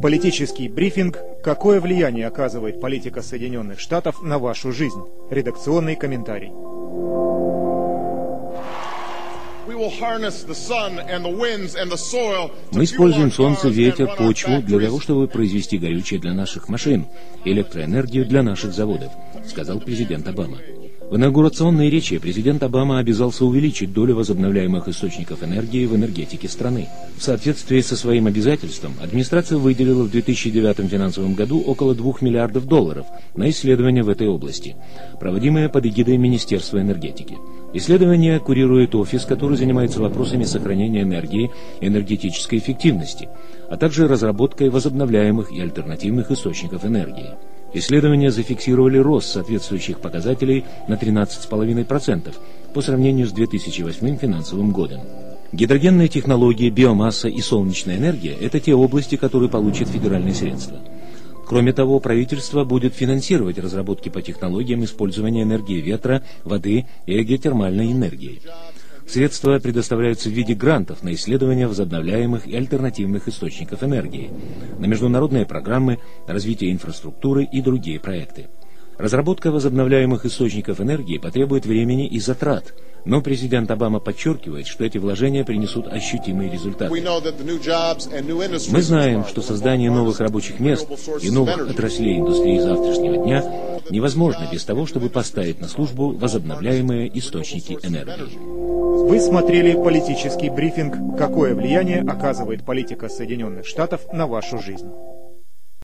Политический брифинг «Какое влияние оказывает политика Соединенных Штатов на вашу жизнь?» Редакционный комментарий. Мы используем солнце, ветер, почву для того, чтобы произвести горючее для наших машин, электроэнергию для наших заводов, сказал президент Обама. В инаугурационной речи президент Обама обязался увеличить долю возобновляемых источников энергии в энергетике страны. В соответствии со своим обязательством, администрация выделила в 2009 финансовом году около 2 миллиардов долларов на исследования в этой области, проводимые под эгидой Министерства энергетики. Исследование курирует офис, который занимается вопросами сохранения энергии и энергетической эффективности, а также разработкой возобновляемых и альтернативных источников энергии. Исследования зафиксировали рост соответствующих показателей на 13,5% по сравнению с 2008 финансовым годом. Гидрогенные технологии, биомасса и солнечная энергия – это те области, которые получат федеральные средства. Кроме того, правительство будет финансировать разработки по технологиям использования энергии ветра, воды и геотермальной энергии. Средства предоставляются в виде грантов на исследования возобновляемых и альтернативных источников энергии, на международные программы, развитие инфраструктуры и другие проекты. Разработка возобновляемых источников энергии потребует времени и затрат, но президент Обама подчеркивает, что эти вложения принесут ощутимые результаты. Мы знаем, что создание новых рабочих мест и новых отраслей индустрии завтрашнего дня невозможно без того, чтобы поставить на службу возобновляемые источники энергии. Вы смотрели политический брифинг «Какое влияние оказывает политика Соединенных Штатов на вашу жизнь?».